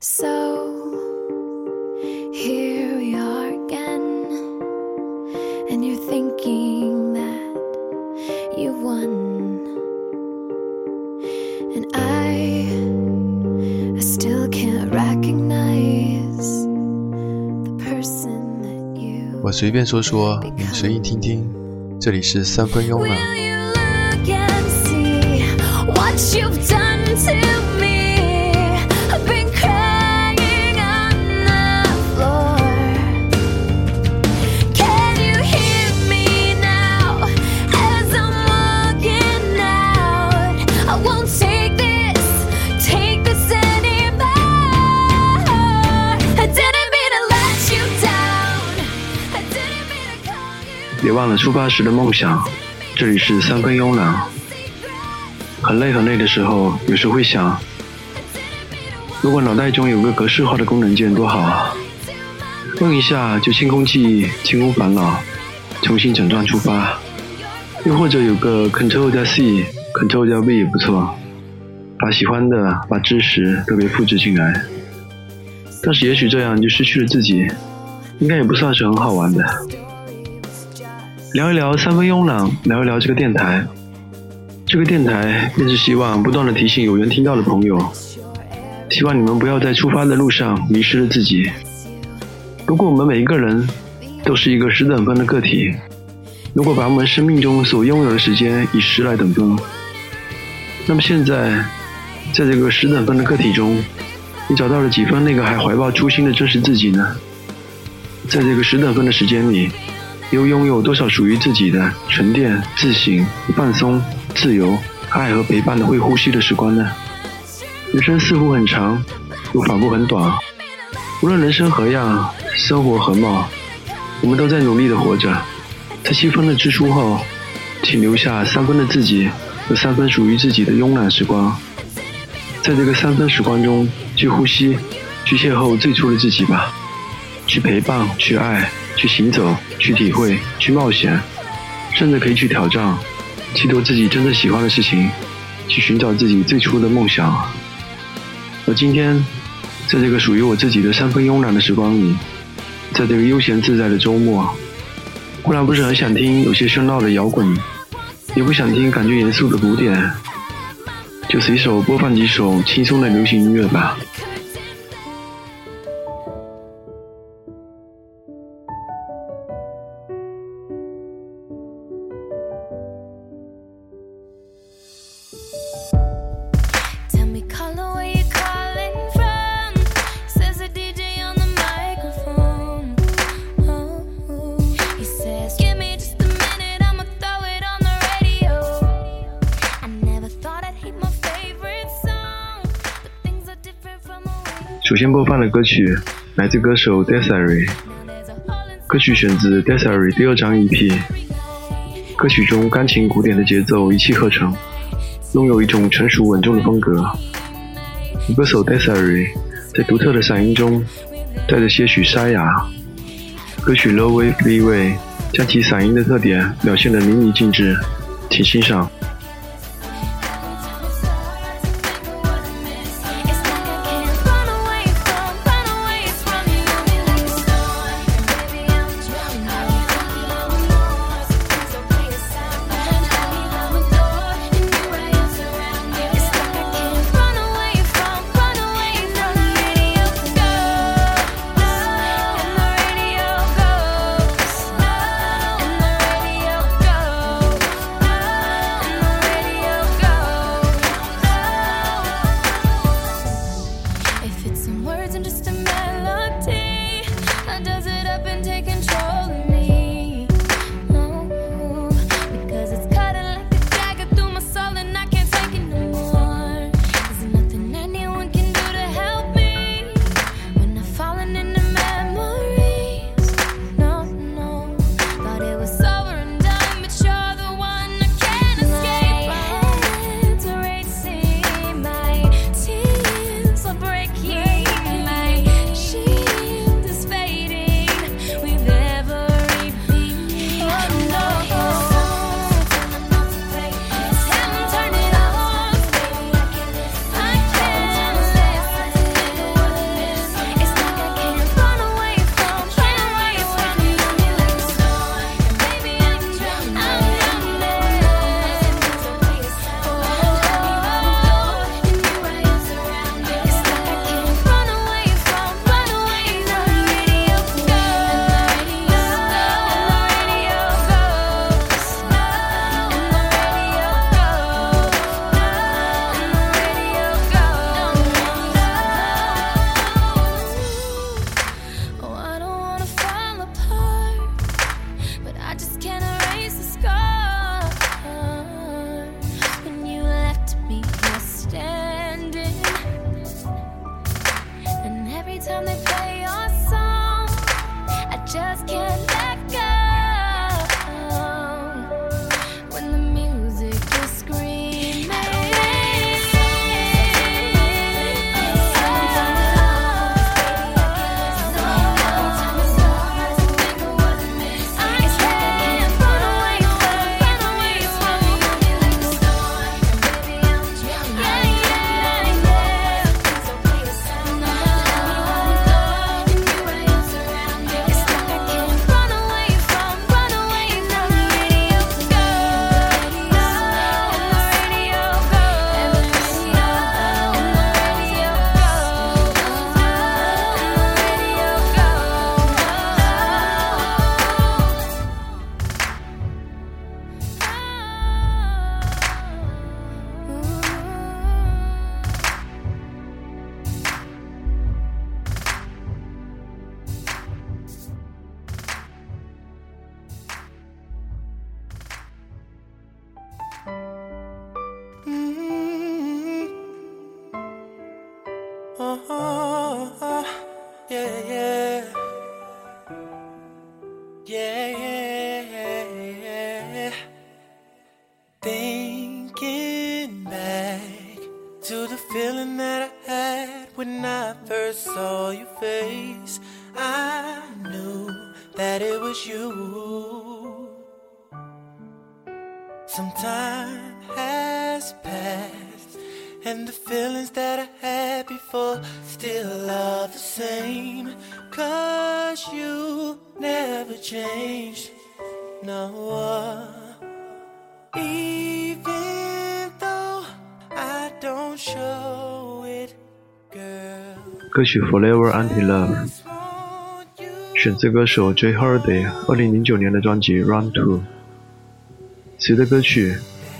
So here we are again, and you're thinking that you won, and I, I still can't recognize the person that you. 我随便说说，你随意听听。这里是三分慵 Will 懒。 you look and see what you've done to me? 忘了出发时的梦想。这里是三分慵懒。很累很累的时候，有时会想，如果脑袋中有个格式化的功能键多好啊！摁一下就清空记忆，清空烦恼，重新整装出发。又或者有个 Ctrl 加 C，Ctrl 加 V 也不错，把喜欢的、把知识都给复制进来。但是也许这样就失去了自己，应该也不算是很好玩的。聊一聊三分慵懒，聊一聊这个电台。这个电台便是希望不断的提醒有缘听到的朋友，希望你们不要在出发的路上迷失了自己。如果我们每一个人都是一个十等分的个体，如果把我们生命中所拥有的时间以十来等分，那么现在在这个十等分的个体中，你找到了几分那个还怀抱初心的真实自己呢？在这个十等分的时间里，又拥有多少属于自己的沉淀、自省、放松、自由、爱和陪伴的会呼吸的时光呢？人生似乎很长，又仿佛很短。无论人生何样，生活何貌，我们都在努力的活着。在七分的支出后，请留下三分的自己和三分属于自己的慵懒时光。在这个三分时光中，去呼吸，去邂逅最初的自己吧。去陪伴，去爱，去行走，去体会，去冒险，甚至可以去挑战，去做自己真正喜欢的事情，去寻找自己最初的梦想。而今天，在这个属于我自己的三分慵懒的时光里，在这个悠闲自在的周末，忽然不是很想听有些喧闹的摇滚，也不想听感觉严肃的古典，就随手播放几首轻松的流行音乐吧。首先播放的歌曲来自歌手 Desiree，歌曲选自 Desiree 第二张 EP。歌曲中钢琴古典的节奏一气呵成，拥有一种成熟稳重的风格。歌手 Desiree 在独特的嗓音中带着些许沙哑。歌曲 Low Way Free Way 将其嗓音的特点表现得淋漓尽致，请欣赏。Saw your face, I knew that it was you. Some time has passed, and the feelings that I had before still are the same. Cause you never changed, no. Even though I don't show. 歌曲《Forever Anti Love 选自歌手 J Holiday 二零零九年的专辑《Run To》。随着歌曲，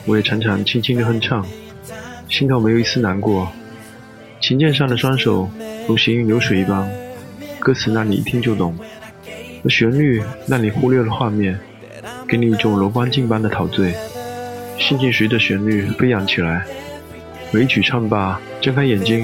我也常常轻轻的哼唱，心头没有一丝难过。琴键上的双手如行云流水一般，歌词让你一听就懂，而旋律让你忽略了画面，给你一种柔光镜般的陶醉，心情随着旋律飞扬起来。每一曲唱罢，睁开眼睛，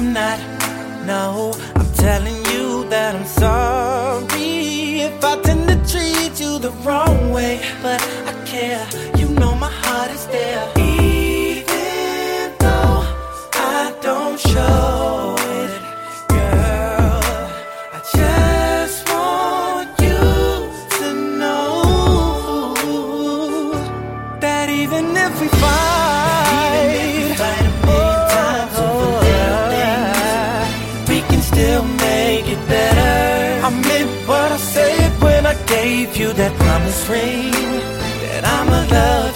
I'm not. No, I'm telling you that I'm sorry if I tend to treat you the wrong way. But I care, you know my heart is there. with you that promise ring that I'm a love.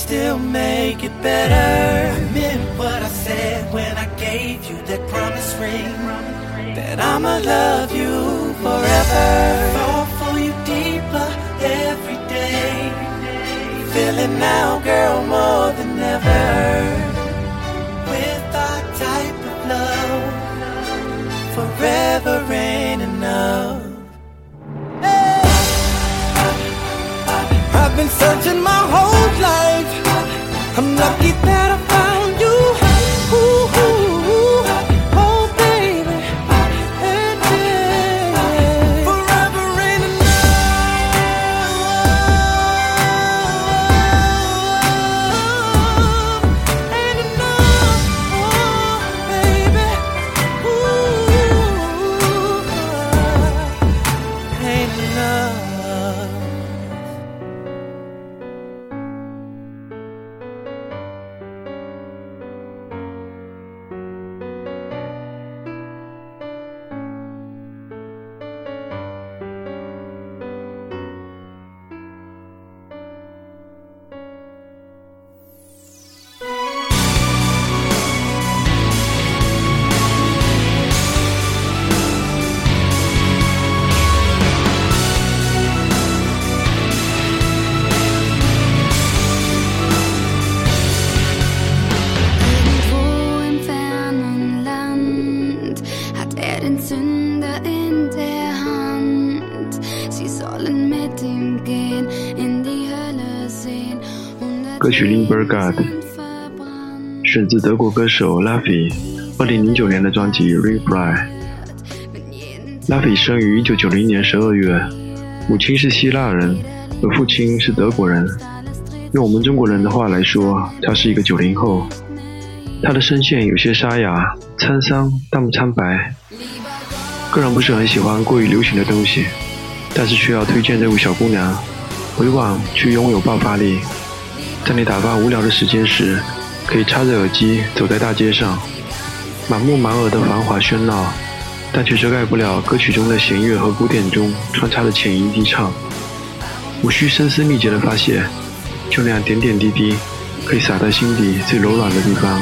Still make it better. I meant what I said when I gave you that promise ring. That I'ma love you forever. Fall for you deeper every day. Feeling now, girl, more than ever. With our type of love, forever been searching my whole life. I'm lucky that I《Bergard，》选自德国歌手 Luffy，二零零九年的专辑《Replay。Luffy 生于一九九零年十二月，母亲是希腊人，而父亲是德国人。用我们中国人的话来说，他是一个九零后。他的声线有些沙哑、沧桑，但不苍白。个人不是很喜欢过于流行的东西，但是却要推荐这位小姑娘，委婉却拥有爆发力。在你打发无聊的时间时，可以插着耳机走在大街上，满目满耳的繁华喧闹，但却遮盖不了歌曲中的弦乐和古典中穿插的浅吟低唱。无需声嘶力竭的发泄，就那样点点滴滴，可以洒在心底最柔软的地方。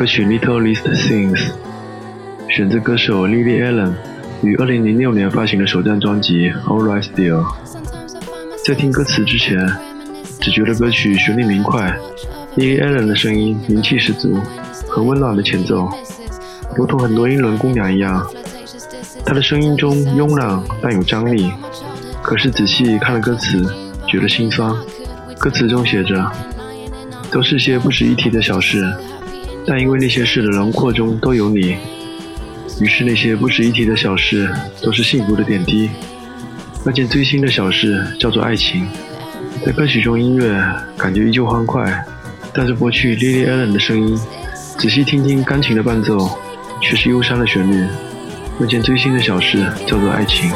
歌曲《Little List Things》，选自歌手 Lily Allen 于2006年发行的首张专辑《All Right Still》。在听歌词之前，只觉得歌曲旋律明快，Lily Allen 的声音灵气十足，很温暖的前奏，如同很多英伦姑娘一样。她的声音中慵懒但有张力，可是仔细看了歌词，觉得心酸。歌词中写着，都是些不值一提的小事，但因为那些事的轮廓中都有你，于是那些不值一提的小事都是幸福的点滴。那件最新的小事叫做爱情。在歌曲中，音乐感觉依旧欢快，但是拨去 Lily Allen 的声音，仔细听听钢琴的伴奏，却是忧伤的旋律。那件最新的小事叫做爱情。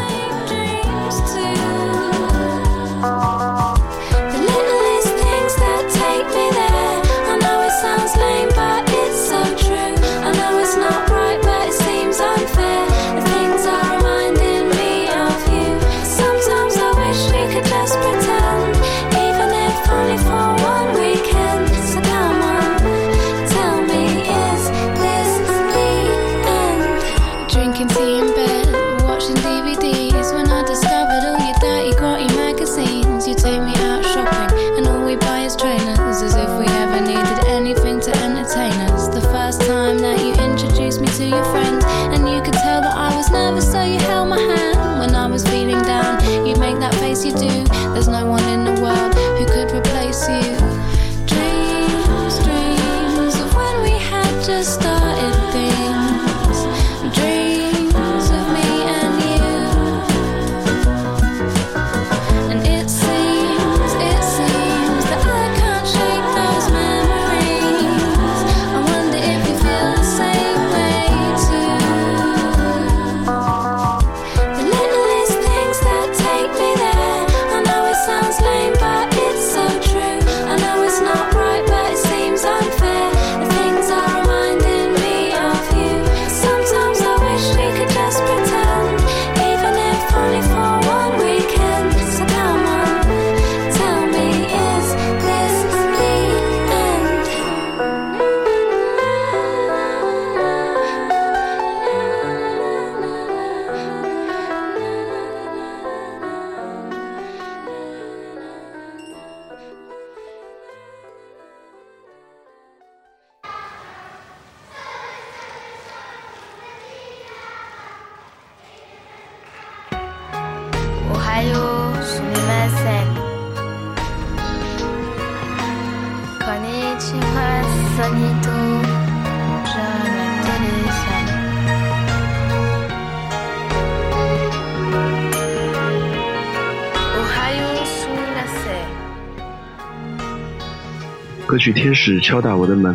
歌曲《天使敲打我的门》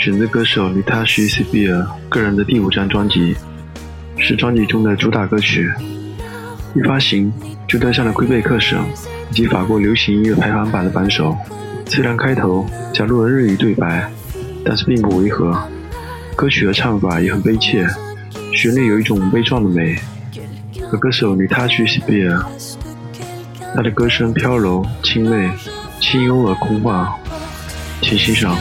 选择歌手 Natasha s b i r 个人的第五张专辑，是专辑中的主打歌曲。一发行就登上了魁北克省以及法国流行音乐排行榜的榜首。虽然开头加入了日语对白，但是并不违和。歌曲的唱法也很悲切，旋律有一种悲壮的美。和歌手 Natasha s b i r 她的歌声飘柔清媚，轻幽而空旷，请欣赏。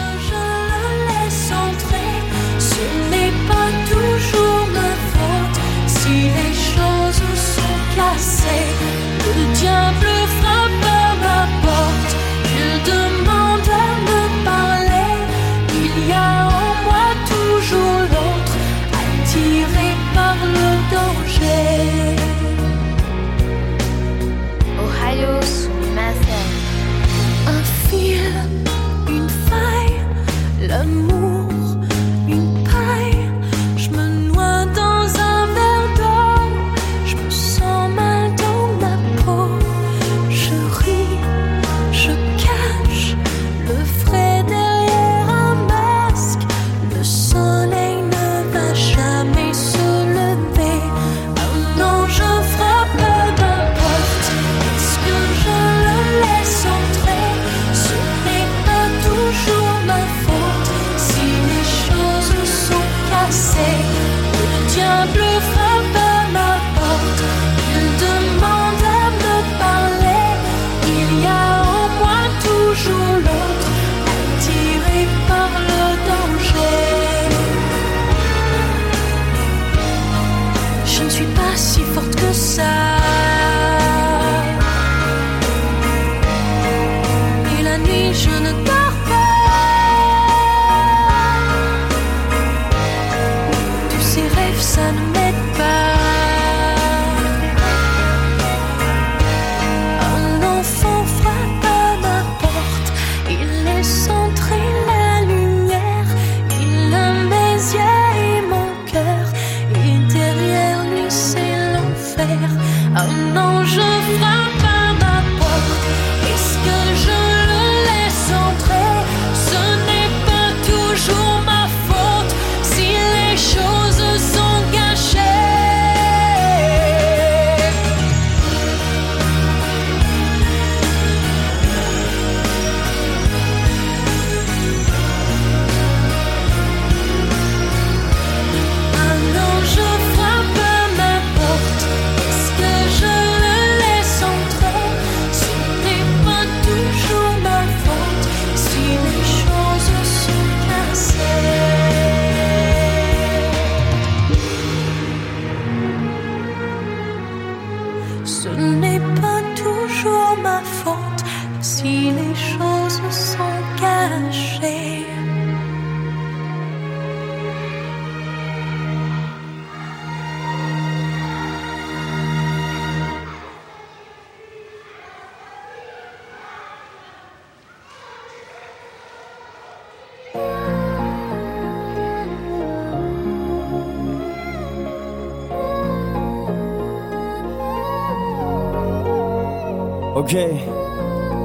Okay,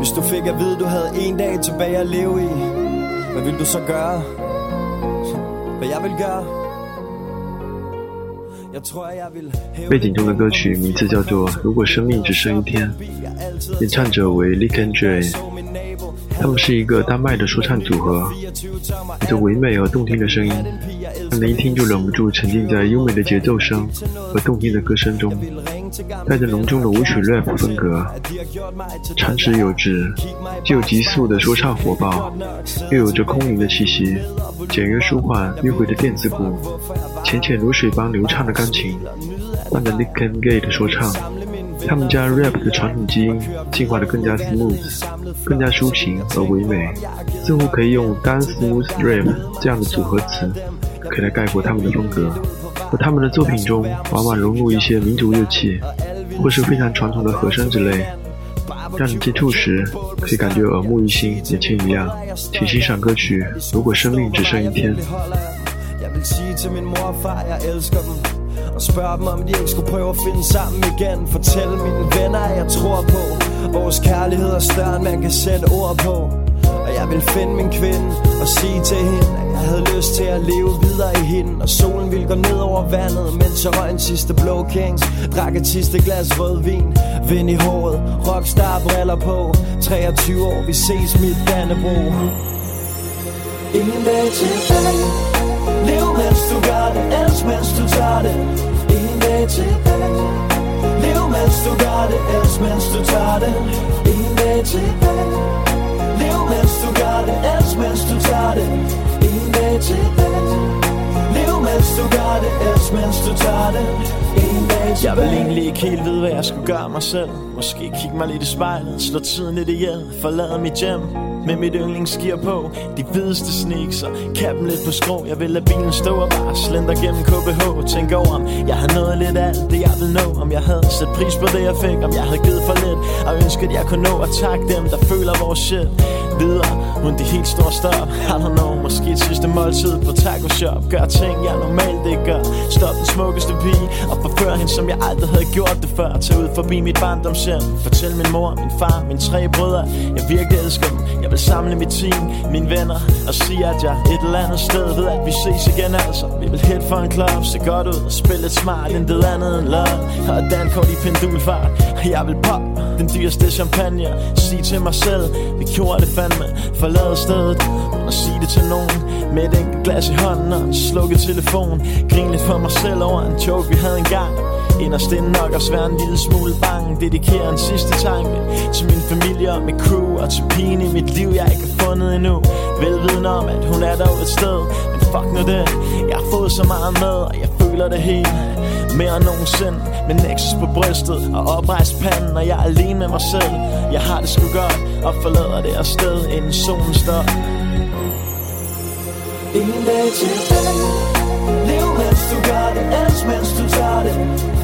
hvis du fik at vide, du havde en dag tilbage at leve i, hvad vil du så gøre? Hvad jeg vil gøre? Jeg tror, jeg vil 背景中的歌曲名字叫做《如果生命只剩一天》，演唱者为 Lick and Jay，他们是一个丹麦的说唱组合，有着唯美而动听的声音，让人一听就忍不住沉浸在优美的节奏声和动听的歌声中，带着浓重的舞曲 rap 风格，长实有致，既有急速的说唱火爆，又有着空灵的气息，简约舒缓迂回的电子鼓，浅浅如水般流畅的钢琴，伴着 Nick and Gay 的说唱。他们将 rap 的传统基因进化得更加 smooth，更加抒情而唯美，似乎可以用 dance smooth rap 这样的组合词，可以来概括他们的风格。而他们的作品中，往往融入一些民族乐器，或是非常传统的和声之类，让你接触时可以感觉耳目一新、眼前一亮。请欣赏歌曲《如果生命只剩一天》。Jeg vil sige til min mor og far, jeg elsker dem Og spørge dem, om de ikke skulle prøve at finde sammen igen Fortæl mine venner, at jeg tror på Vores kærlighed er større, end man kan sætte ord på Og jeg vil finde min kvinde og sige til hende At jeg havde lyst til at leve videre i hende. Og solen ville gå ned over vandet Mens jeg røg en sidste blå kings. Drak et sidste glas rødvin Vind i håret, rockstar briller på. 23 år, vi ses mit Dannebro. Ingen dag tilbage Lev mens du gør det, elsk mens du tager det. En dag tilbage Lev mens du gør det, elsk mens du tager det. En dag tilbage Lev du gør det, elsk mens du tager det. En dag tilbage Lev mens du gør det, elsk mens du tager det. En dag Jeg vil egentlig ikke helt vide, hvad jeg skulle gøre mig selv. Måske kigge mig lidt i spejlet, slå tiden lidt ihjel Forlade mit hjem med mit yndlingsgear på De hvideste sneaks og kappen lidt på skrå. Jeg vil lade bilen stå og bare slender gennem KBH Tænk over om jeg har nået lidt af alt det jeg vil nå. Om jeg havde sat pris på det jeg fik. Om jeg havde givet for lidt. Og ønsket jeg kunne nå at takke dem der føler vores shit. Videre uden de helt store stop. I don't know, måske et sidste måltid på taco shop. Gør ting jeg normalt ikke gør. Stop den smukkeste pige Og forfør hende som jeg aldrig havde gjort det før. Tag ud forbi mit barndomshjem. Fortæl min mor, min far, mine tre brødre. Jeg virkelig elsker dem. Jeg vil samle mit team, mine venner Og sige at jeg et eller andet sted ved at vi ses igen altså. Vi vil hit for en club, se godt ud Og spille lidt smart, intet andet end love Og dankort i pendulfart. Og jeg vil pop den dyreste champagne. Sig til mig selv, vi gjorde det fandme Forlade stedet, og at sige det til nogen Med et enkelt glas i hånden og en slukket telefon. Grin lidt for mig selv over en joke vi havde engang. Inderst inde nok også være en lille smule bange. Dedikerer en sidste tanke Til min familie og mit crew Og til pigen i mit liv jeg ikke har fundet endnu. Velviden om at hun er dog et sted Men fuck nu det. Jeg har fået så meget med og jeg føler det helt mere end nogensinde. Med Nexus på brystet og oprejst panden Og jeg er alene med mig selv. Jeg har det sgu godt Og forlader det her sted inden solen står. En dag tilbage Lev mens du gør det. Ellers mens du tager det.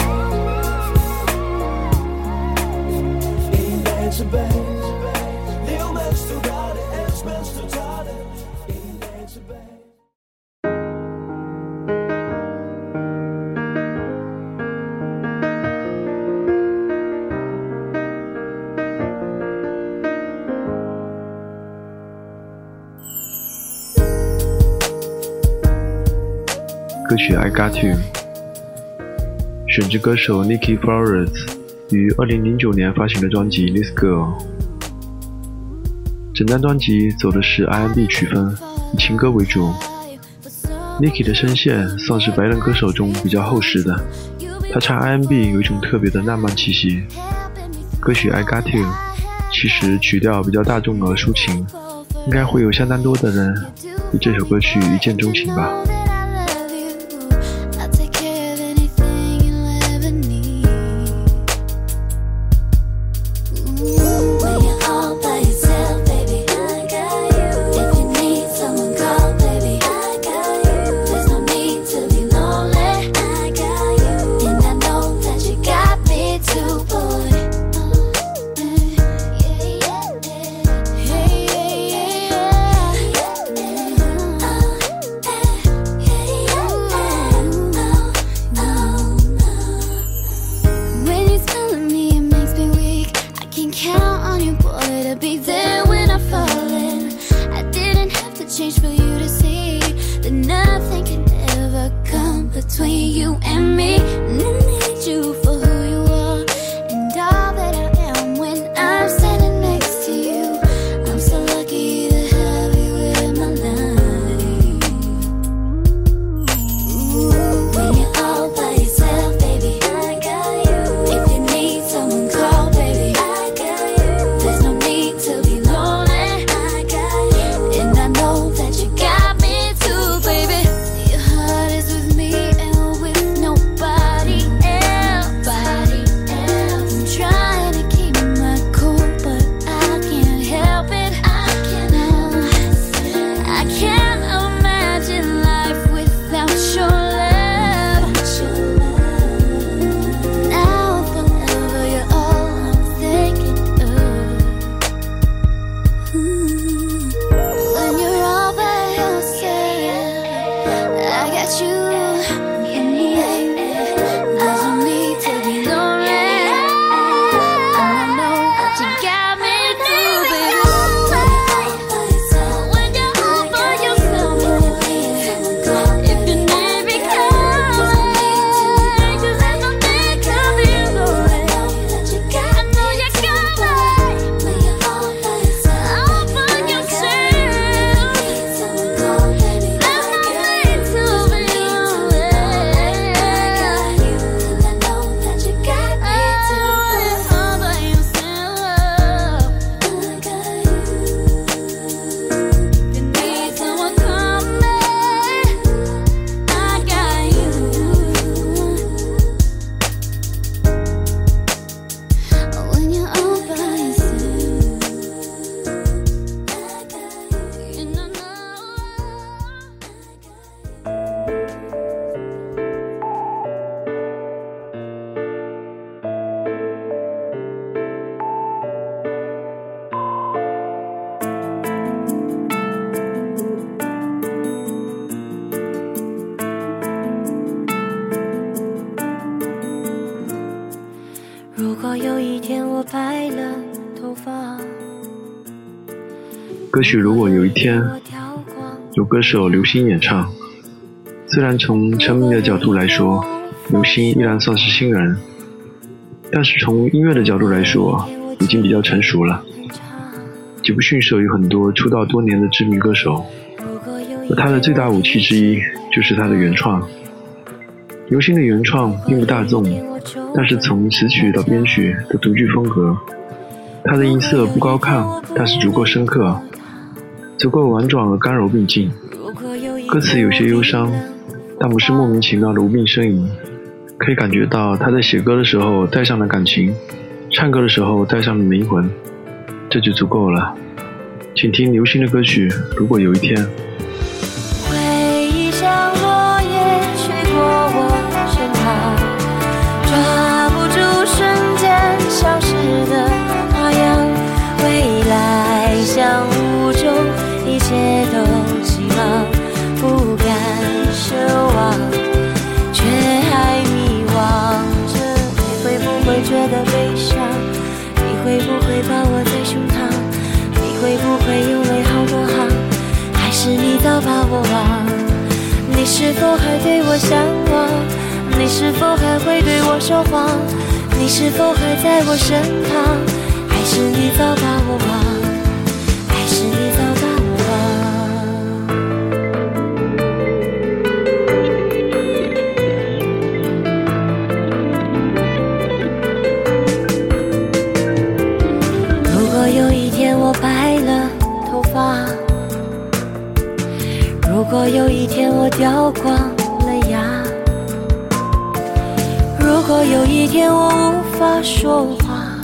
Got You》选自歌手 Nikki Flores 于2009年发行的专辑《This Girl》。整张专辑走的是 R&B 曲风，以情歌为主，Nicki 的声线算是白人歌手中比较厚实的，他唱 R&B 有一种特别的浪漫气息。歌曲《I Got You》其实曲调比较大众而抒情，应该会有相当多的人对这首歌曲一见钟情吧。天，有歌手刘星演唱，虽然从成名的角度来说，刘星依然算是新人，但是从音乐的角度来说，已经比较成熟了。吉布逊手有很多出道多年的知名歌手，而他的最大武器之一就是他的原创。刘星的原创并不大众，但是从词曲到编曲都独具风格。他的音色不高亢，但是足够深刻，足够婉转而刚柔并进。歌词有些忧伤，但不是莫名其妙的无病呻吟，可以感觉到他在写歌的时候带上了感情，唱歌的时候带上了灵魂，这就足够了。请听刘星的歌曲《如果有一天》。是否还对我向往？你是否还会对我说谎？你是否还在我身旁？还是你早把我忘？如果有一天我掉光了牙。如果有一天我无法说话，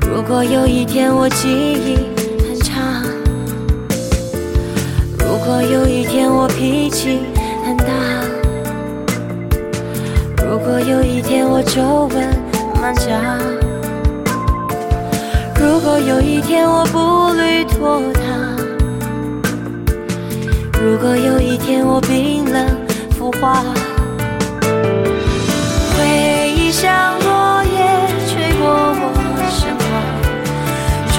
如果有一天我记忆很差，如果有一天我脾气很大，如果有一天我皱纹满颊，如果有一天我步履拖沓，如果有一天我冰冷腐化。回忆像落叶吹过我身旁，抓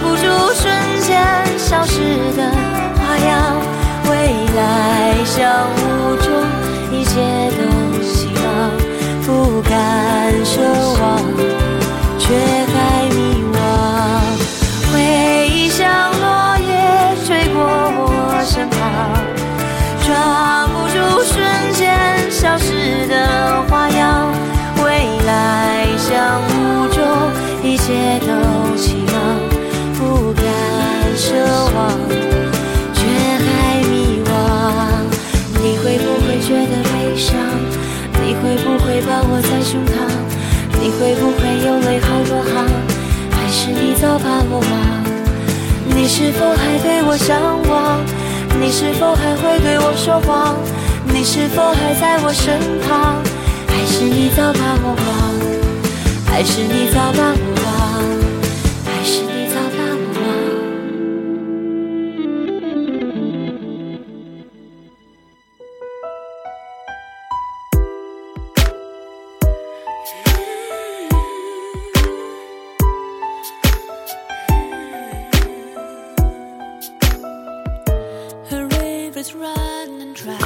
不住瞬间消失的花样。未来像雾中，一切都希望，不敢奢望，却的花样，未来像雾中，一切都期望，不敢奢望，却还迷惘。你会不会觉得悲伤？你会不会抱我在胸膛？你会不会有泪好多行？还是你早把我忘？你是否还对我向往？你是否还会对我说谎？是否还在我身旁？还是你早把我忘？还是你早把我忘？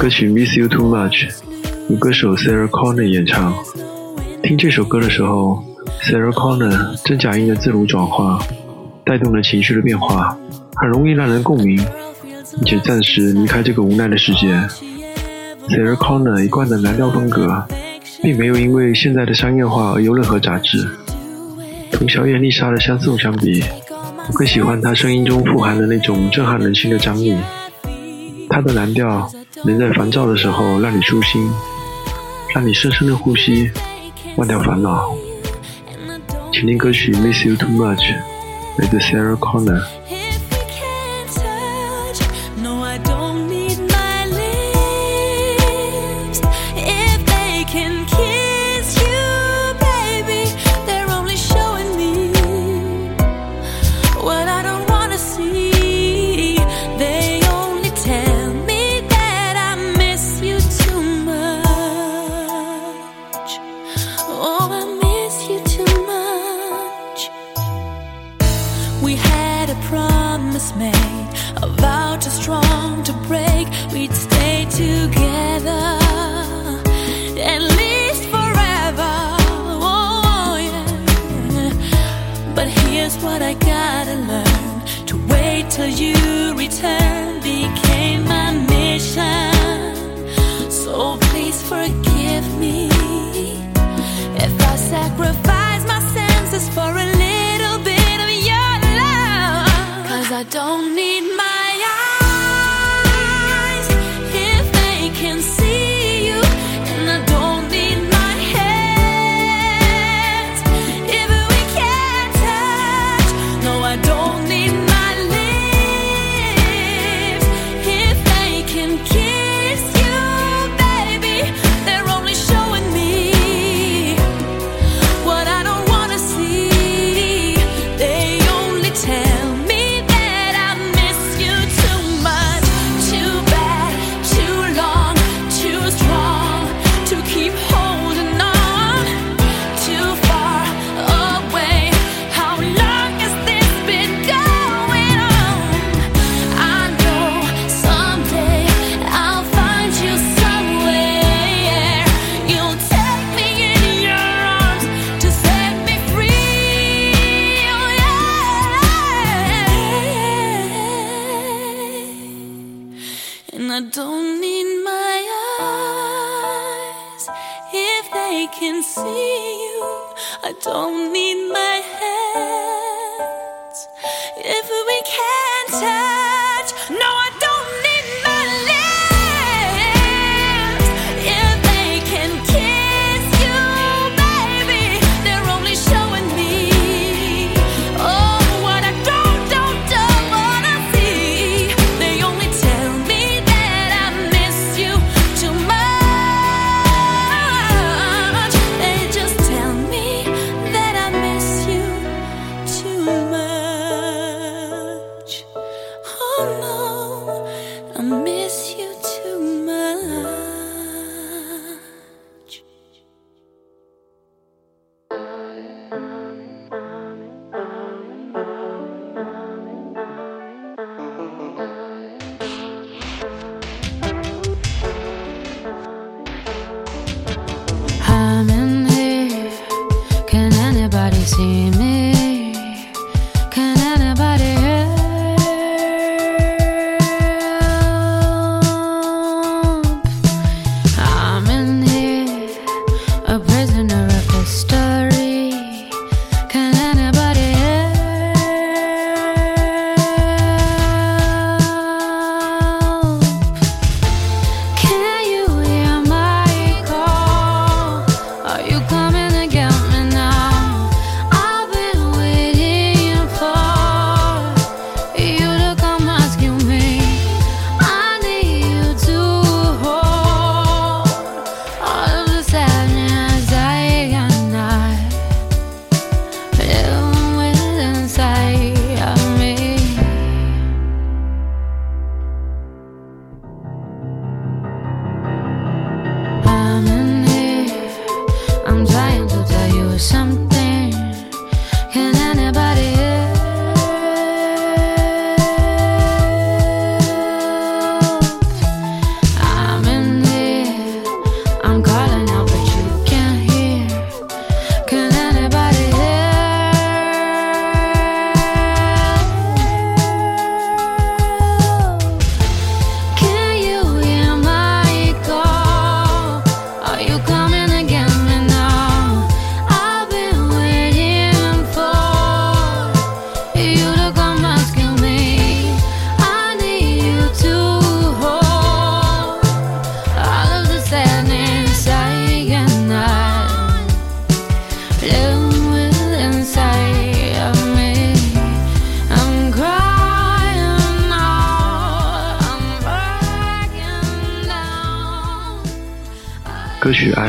歌曲《Miss You Too Much》由歌手 Sarah Connor 演唱。听这首歌的时候，Sarah Connor 真假音的自如转化，带动了情绪的变化，很容易让人共鸣，并且暂时离开这个无奈的世界。Sarah Connor 一贯的蓝调风格，并没有因为现在的商业化而有任何杂质。同小野丽莎的相送相比，我更喜欢她声音中富含的那种震撼人心的张力。它的蓝调能在烦躁的时候让你舒心，让你深深的呼吸，忘掉烦恼。请听歌曲《Miss You Too Much》，来自 Sarah Connor。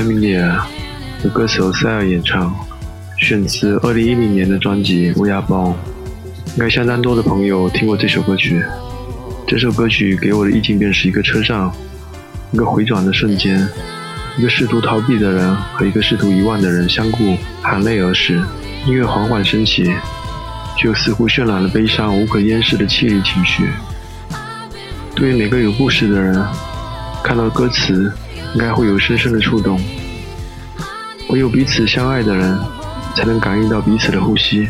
艾米丽尔》由歌手塞尔演唱，选自2010年的专辑《乌鸦报》。应该相当多的朋友听过这首歌曲。这首歌曲给我的意境便是一个车上，一个回转的瞬间，一个试图逃避的人和一个试图遗忘的人相顾，含泪而逝。音乐缓缓升起，却又似乎渲染了悲伤无可掩饰的凄厉情绪。对于每个有故事的人，看到歌词应该会有深深的触动。唯有彼此相爱的人，才能感应到彼此的呼吸，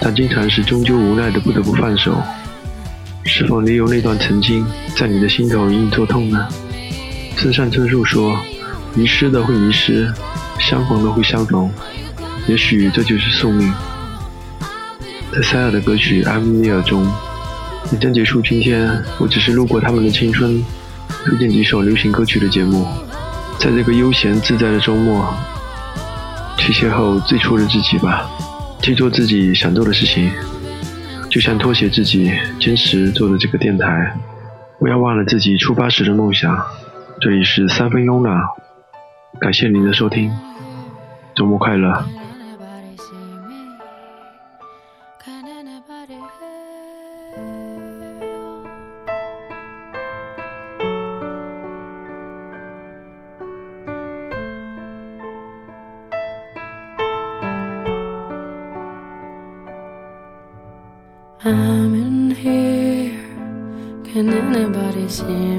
但经常是终究无奈的不得不放手。是否你有那段曾经在你的心头隐隐作痛呢？村上春树说：“迷失的会迷失，相逢的会相逢，也许这就是宿命。”在塞尔的歌曲《艾米丽尔》中，也将结束今天我只是路过他们的青春，推荐几首流行歌曲的节目。在这个悠闲自在的周末，去邂逅最初的自己吧，去做自己想做的事情。就像拖鞋自己坚持做的这个电台，不要忘了自己出发时的梦想。这里是三分慵懒，感谢您的收听，周末快乐。in.